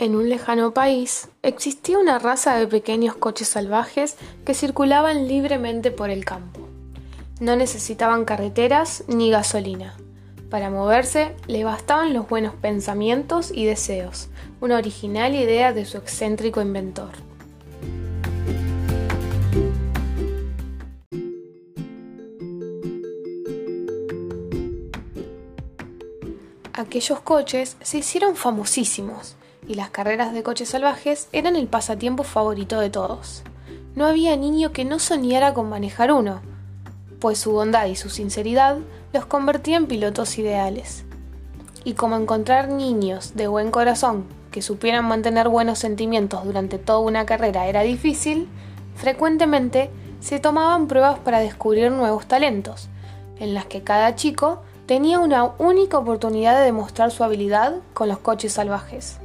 En un lejano país existía una raza de pequeños coches salvajes que circulaban libremente por el campo. No necesitaban carreteras ni gasolina. Para moverse le bastaban los buenos pensamientos y deseos, una original idea de su excéntrico inventor. Aquellos coches se hicieron famosísimos y las carreras de coches salvajes eran el pasatiempo favorito de todos. No había niño que no soñara con manejar uno, pues su bondad y su sinceridad los convertía en pilotos ideales. Y como encontrar niños de buen corazón que supieran mantener buenos sentimientos durante toda una carrera era difícil, frecuentemente se tomaban pruebas para descubrir nuevos talentos, en las que cada chico tenía una única oportunidad de demostrar su habilidad con los coches salvajes.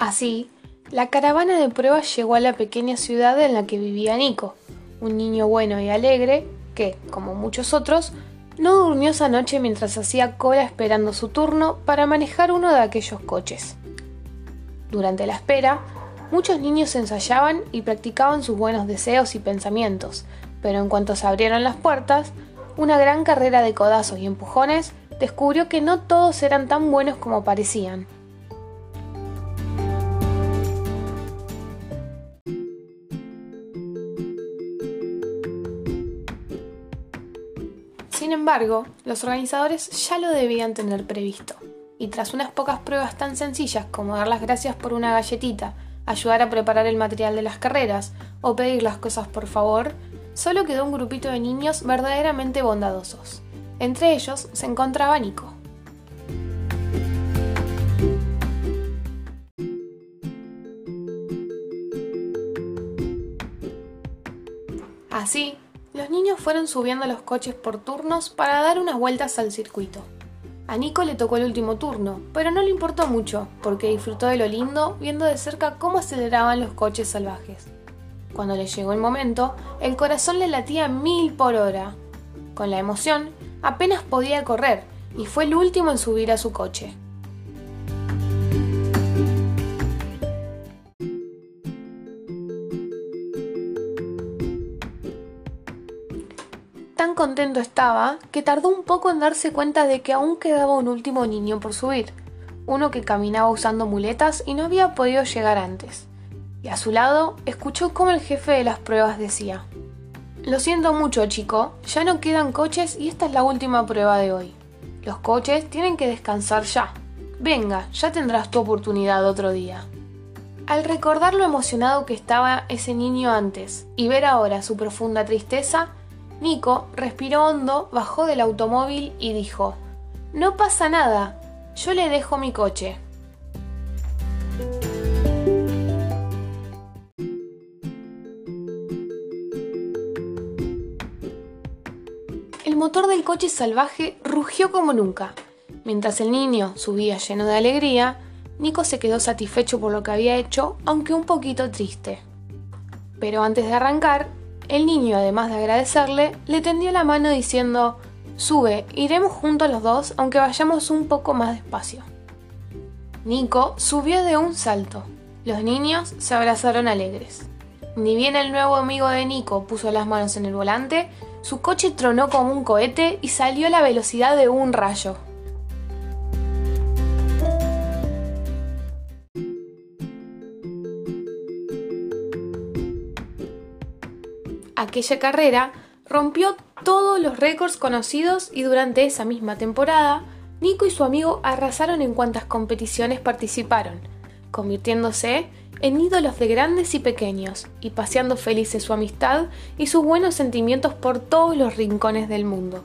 Así, la caravana de pruebas llegó a la pequeña ciudad en la que vivía Nico, un niño bueno y alegre que, como muchos otros, no durmió esa noche mientras hacía cola esperando su turno para manejar uno de aquellos coches. Durante la espera, muchos niños ensayaban y practicaban sus buenos deseos y pensamientos, pero en cuanto se abrieron las puertas, una gran carrera de codazos y empujones descubrió que no todos eran tan buenos como parecían. Sin embargo, los organizadores ya lo debían tener previsto, y tras unas pocas pruebas tan sencillas como dar las gracias por una galletita, ayudar a preparar el material de las carreras o pedir las cosas por favor, solo quedó un grupito de niños verdaderamente bondadosos. Entre ellos se encontraba Nico. Así, los niños fueron subiendo los coches por turnos para dar unas vueltas al circuito. A Nico le tocó el último turno, pero no le importó mucho, porque disfrutó de lo lindo viendo de cerca cómo aceleraban los coches salvajes. Cuando le llegó el momento, el corazón le latía mil por hora. Con la emoción, apenas podía correr, y fue el último en subir a su coche. Tan contento estaba que tardó un poco en darse cuenta de que aún quedaba un último niño por subir, uno que caminaba usando muletas y no había podido llegar antes. Y a su lado escuchó cómo el jefe de las pruebas decía, Lo siento mucho chico, ya no quedan coches y esta es la última prueba de hoy. Los coches tienen que descansar ya. Venga, ya tendrás tu oportunidad otro día. Al recordar lo emocionado que estaba ese niño antes y ver ahora su profunda tristeza, Nico respiró hondo, bajó del automóvil y dijo, No pasa nada, yo le dejo mi coche. El motor del coche salvaje rugió como nunca. Mientras el niño subía lleno de alegría, Nico se quedó satisfecho por lo que había hecho, aunque un poquito triste. Pero antes de arrancar, el niño, además de agradecerle, le tendió la mano diciendo, Sube, iremos juntos los dos, aunque vayamos un poco más despacio. Nico subió de un salto. Los niños se abrazaron alegres. Ni bien el nuevo amigo de Nico puso las manos en el volante, su coche tronó como un cohete y salió a la velocidad de un rayo. Aquella carrera rompió todos los récords conocidos y durante esa misma temporada, Nico y su amigo arrasaron en cuantas competiciones participaron, convirtiéndose en ídolos de grandes y pequeños y paseando felices su amistad y sus buenos sentimientos por todos los rincones del mundo.